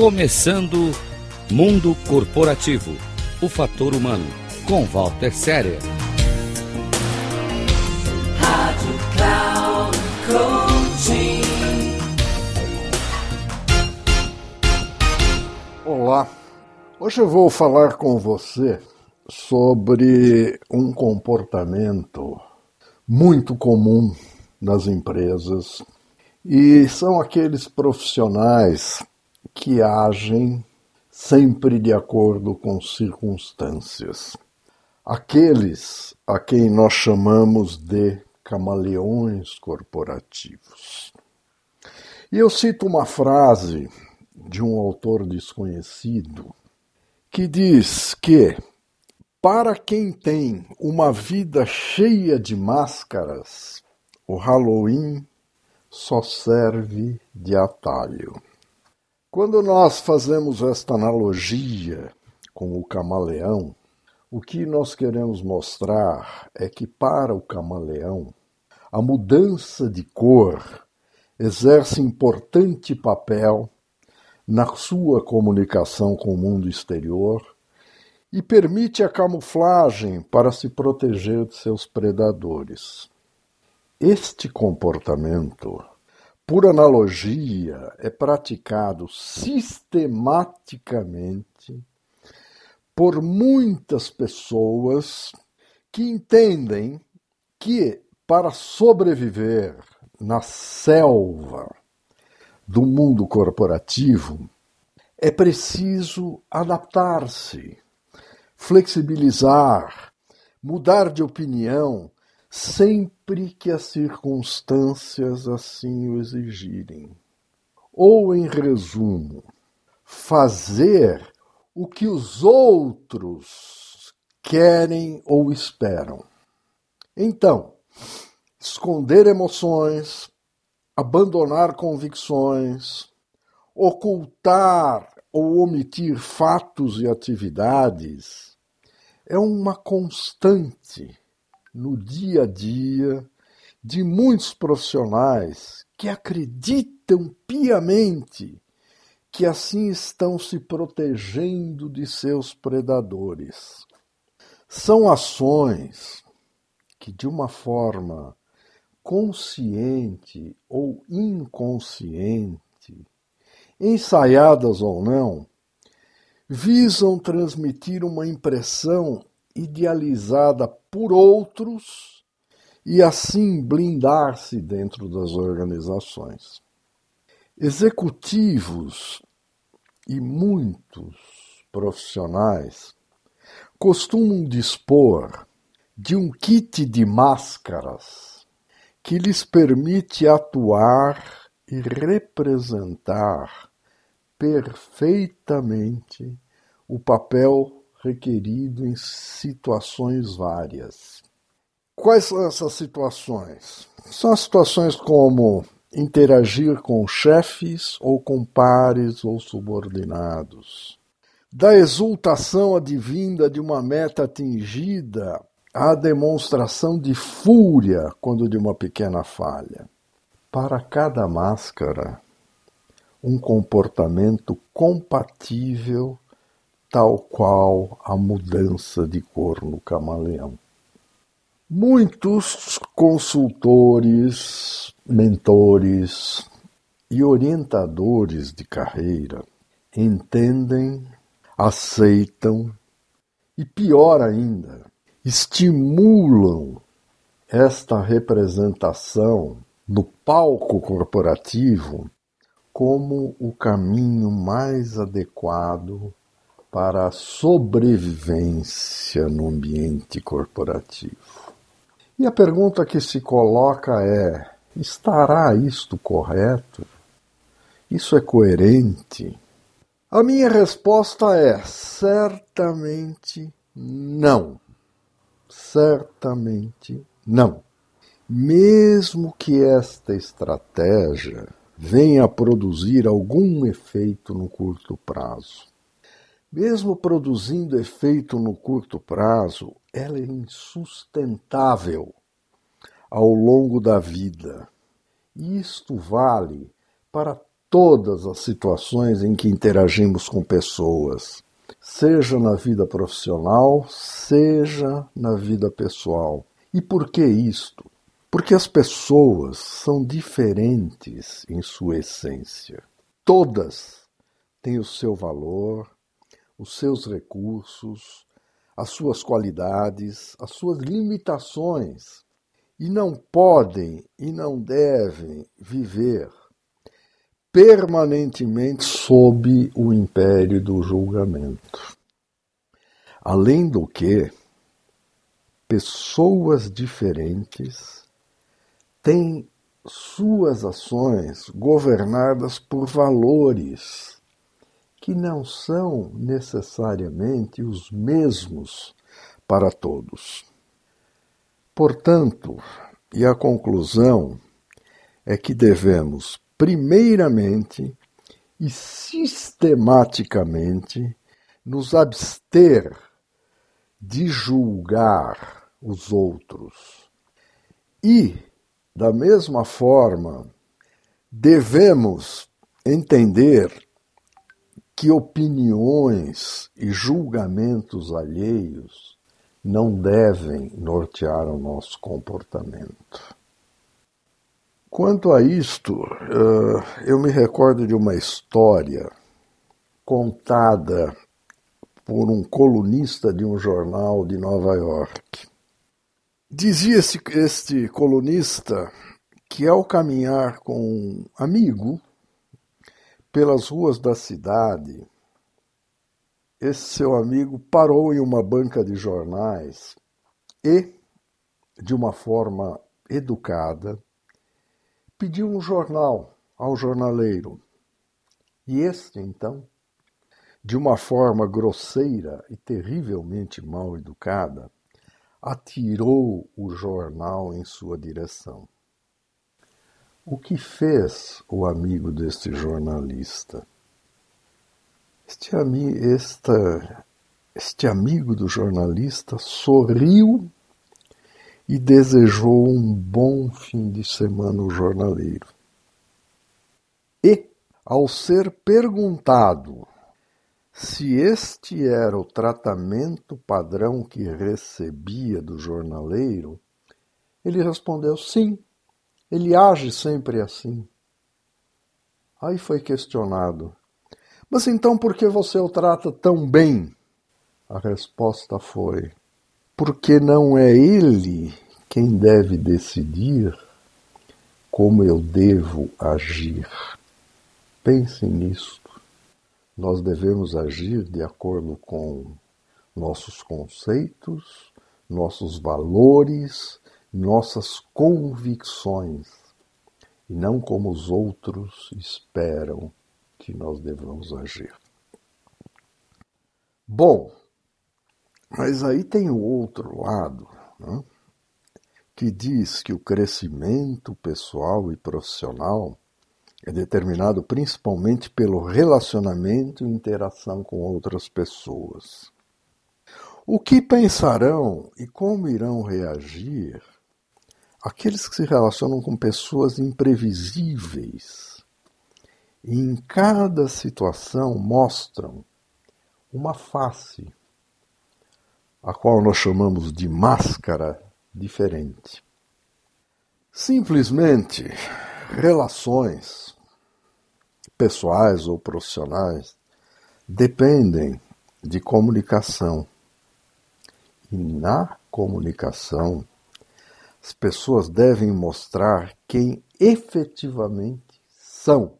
Começando Mundo Corporativo O Fator Humano, com Walter Séria. Rádio Cloud Coaching. Olá, hoje eu vou falar com você sobre um comportamento muito comum nas empresas e são aqueles profissionais que agem sempre de acordo com circunstâncias. Aqueles a quem nós chamamos de camaleões corporativos. E eu cito uma frase de um autor desconhecido que diz que para quem tem uma vida cheia de máscaras, o Halloween só serve de atalho. Quando nós fazemos esta analogia com o camaleão, o que nós queremos mostrar é que para o camaleão, a mudança de cor exerce importante papel na sua comunicação com o mundo exterior e permite a camuflagem para se proteger de seus predadores. Este comportamento por analogia, é praticado sistematicamente por muitas pessoas que entendem que para sobreviver na selva do mundo corporativo é preciso adaptar-se, flexibilizar, mudar de opinião sempre que as circunstâncias assim o exigirem. Ou, em resumo, fazer o que os outros querem ou esperam. Então, esconder emoções, abandonar convicções, ocultar ou omitir fatos e atividades é uma constante no dia a dia de muitos profissionais que acreditam piamente que assim estão se protegendo de seus predadores. São ações que, de uma forma consciente ou inconsciente, ensaiadas ou não, visam transmitir uma impressão idealizada por outros e assim blindar-se dentro das organizações. Executivos e muitos profissionais costumam dispor de um kit de máscaras que lhes permite atuar e representar perfeitamente o papel requerido em situações várias. Quais são essas situações? São situações como interagir com chefes ou com pares ou subordinados. Da exultação advinda de uma meta atingida à demonstração de fúria quando de uma pequena falha. Para cada máscara, um comportamento compatível tal qual a mudança de cor no camaleão. Muitos consultores, mentores e orientadores de carreira entendem, aceitam e, pior ainda, estimulam esta representação no palco corporativo como o caminho mais adequado para a sobrevivência no ambiente corporativo. E a pergunta que se coloca é: estará isto correto? Isso é coerente? A minha resposta é: certamente não. Certamente não. Mesmo que esta estratégia venha a produzir algum efeito no curto prazo. Mesmo produzindo efeito no curto prazo, ela é insustentável ao longo da vida. E isto vale para todas as situações em que interagimos com pessoas, seja na vida profissional, seja na vida pessoal. E por que isto? Porque as pessoas são diferentes em sua essência. Todas têm o seu valor, os seus recursos, as suas qualidades, as suas limitações e não podem e não devem viver permanentemente sob o império do julgamento. Além do que, pessoas diferentes têm suas ações governadas por valores que não são necessariamente os mesmos para todos. Portanto, e a conclusão é que devemos, primeiramente e sistematicamente, nos abster de julgar os outros. E, da mesma forma, devemos entender que opiniões e julgamentos alheios não devem nortear o nosso comportamento. Quanto a isto, eh, eu me recordo de uma história contada por um colunista de um jornal de Nova York. Dizia este, este colunista que, ao caminhar com um amigo pelas ruas da cidade, esse seu amigo parou em uma banca de jornais e, de uma forma educada, pediu um jornal ao jornaleiro. E este, então, de uma forma grosseira e terrivelmente mal educada, atirou o jornal em sua direção. O que fez o amigo deste jornalista? Este, ami esta, este amigo do jornalista sorriu e desejou um bom fim de semana ao jornaleiro. E, ao ser perguntado se este era o tratamento padrão que recebia do jornaleiro, ele respondeu sim, ele age sempre assim. Aí foi questionado: mas então por que você o trata tão bem? A resposta foi: porque não é ele quem deve decidir como eu devo agir. Pense nisto. Nós devemos agir de acordo com nossos conceitos, nossos valores, nossas convicções, e não como os outros esperam que nós devamos agir. Bom, mas aí tem o outro lado, né, que diz que o crescimento pessoal e profissional é determinado principalmente pelo relacionamento e interação com outras pessoas. O que pensarão e como irão reagir aqueles que se relacionam com pessoas imprevisíveis e em cada situação mostram uma face, a qual nós chamamos de máscara diferente. Simplesmente, relações pessoais ou profissionais dependem de comunicação. E na comunicação, as pessoas devem mostrar quem efetivamente são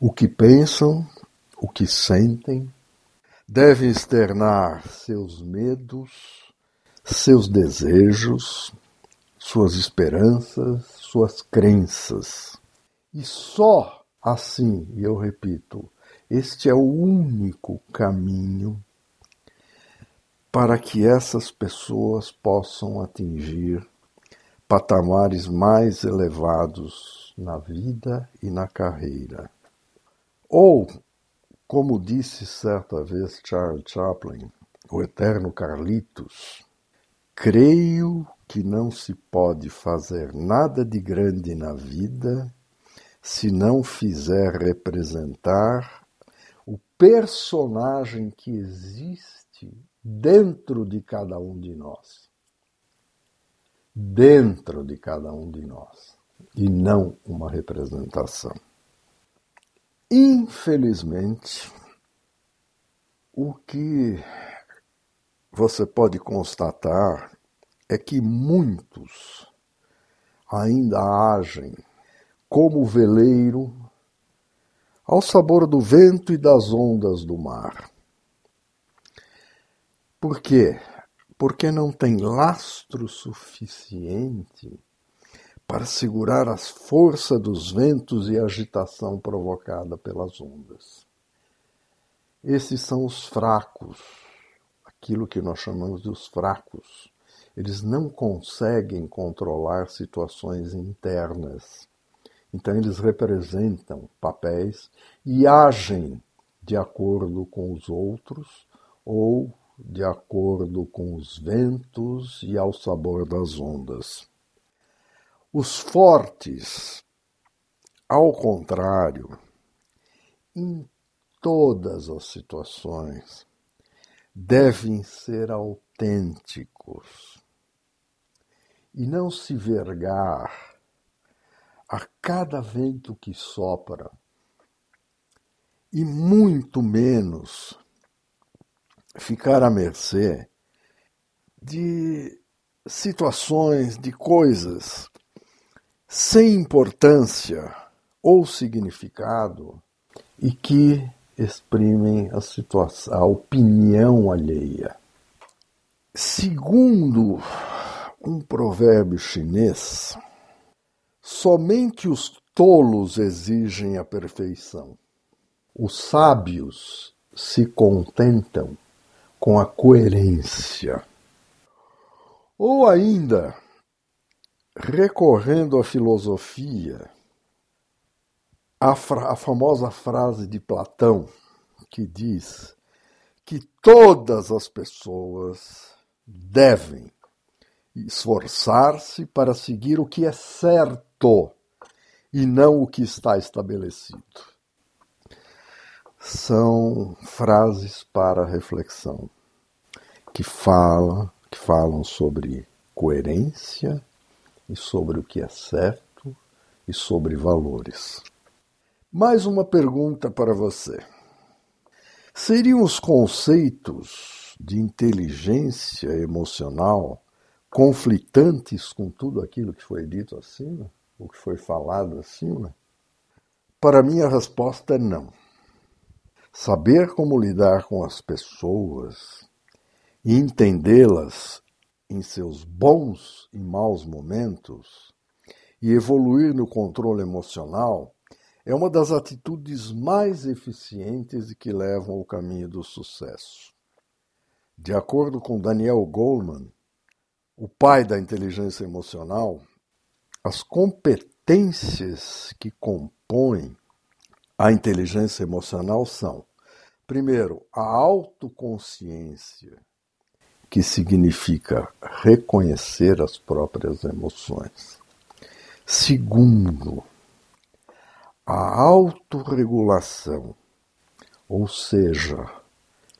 o que pensam, o que sentem, devem externar seus medos, seus desejos, suas esperanças, suas crenças. E só assim, e eu repito, este é o único caminho para que essas pessoas possam atingir patamares mais elevados na vida e na carreira. Ou, como disse certa vez Charles Chaplin, o eterno Carlitos, creio que não se pode fazer nada de grande na vida se não fizer representar o personagem que existe dentro de cada um de nós. Dentro de cada um de nós. E não uma representação. Infelizmente, o que você pode constatar é que muitos ainda agem como veleiro ao sabor do vento e das ondas do mar. Por quê? Porque não tem lastro suficiente para segurar as forças dos ventos e a agitação provocada pelas ondas. Esses são os fracos, aquilo que nós chamamos de os fracos. Eles não conseguem controlar situações internas. Então, eles representam papéis e agem de acordo com os outros ou de acordo com os ventos e ao sabor das ondas. Os fortes, ao contrário, em todas as situações, devem ser autênticos e não se vergar a cada vento que sopra, e muito menos ficar à mercê de situações, de coisas sem importância ou significado e que exprimem a situação, a opinião alheia. Segundo um provérbio chinês, somente os tolos exigem a perfeição. Os sábios se contentam com a coerência. Ou ainda, recorrendo à filosofia, a, a famosa frase de Platão que diz que todas as pessoas devem esforçar-se para seguir o que é certo e não o que está estabelecido. São frases para reflexão que falam, que falam sobre coerência e sobre o que é certo e sobre valores. Mais uma pergunta para você. Seriam os conceitos de inteligência emocional conflitantes com tudo aquilo que foi dito acima? O que foi falado acima? Para mim, a resposta é não. Saber como lidar com as pessoas e entendê-las em seus bons e maus momentos e evoluir no controle emocional é uma das atitudes mais eficientes e que levam ao caminho do sucesso. De acordo com Daniel Goleman, o pai da inteligência emocional, as competências que compõem a inteligência emocional são, primeiro, a autoconsciência, que significa reconhecer as próprias emoções. Segundo, a autorregulação, ou seja,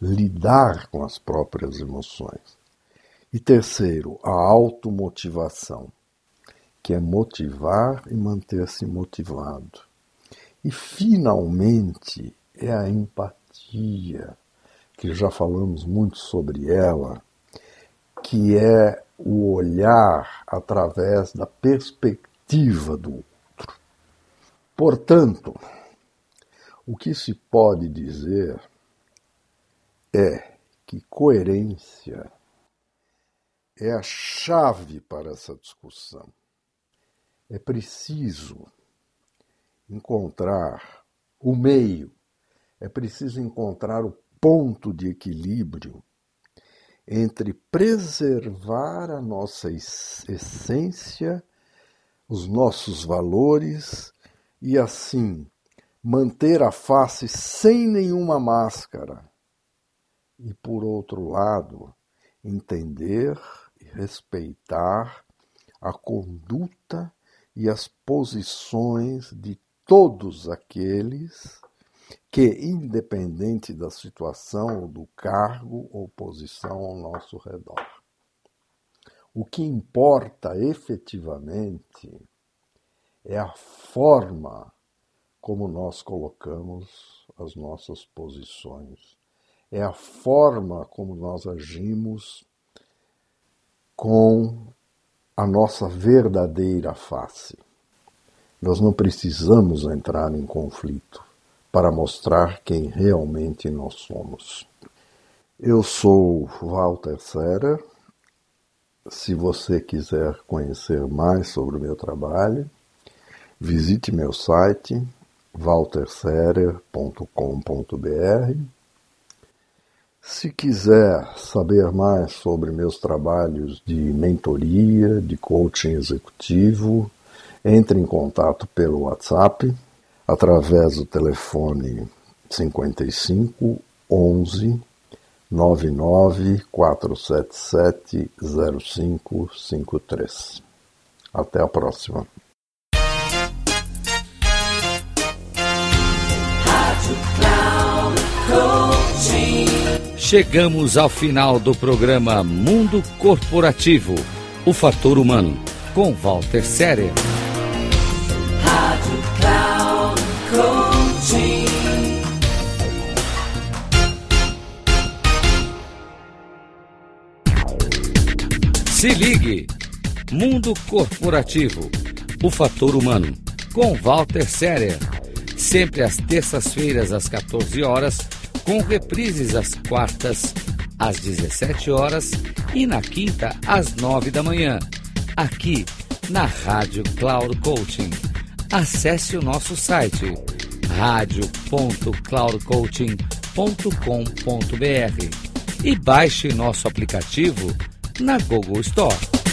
lidar com as próprias emoções. E terceiro, a automotivação, que é motivar e manter-se motivado. E finalmente é a empatia, que já falamos muito sobre ela, que é o olhar através da perspectiva do outro. Portanto, o que se pode dizer é que coerência é a chave para essa discussão. É preciso encontrar o meio, é preciso encontrar o ponto de equilíbrio entre preservar a nossa essência, os nossos valores e assim manter a face sem nenhuma máscara. E por outro lado, entender e respeitar a conduta e as posições de todos aqueles que, independente da situação ou do cargo ou posição ao nosso redor, o que importa efetivamente é a forma como nós colocamos as nossas posições, é a forma como nós agimos com a nossa verdadeira face. Nós não precisamos entrar em conflito para mostrar quem realmente nós somos. Eu sou Walter Serra. Se você quiser conhecer mais sobre o meu trabalho, visite meu site walterserer.com.br. Se quiser saber mais sobre meus trabalhos de mentoria, de coaching executivo, entre em contato pelo WhatsApp através do telefone 55 11 99 477 0553. Até a próxima. Chegamos ao final do programa Mundo Corporativo, o fator humano, com Walter Séria. Se ligue, Mundo Corporativo, o fator humano, com Walter Séria. Sempre às terças-feiras às 14 horas com reprises às quartas, às 17 horas e na quinta, às 9 da manhã, aqui na Rádio Cloud Coaching. Acesse o nosso site radio.cloudcoaching.com.br e baixe nosso aplicativo na Google Store.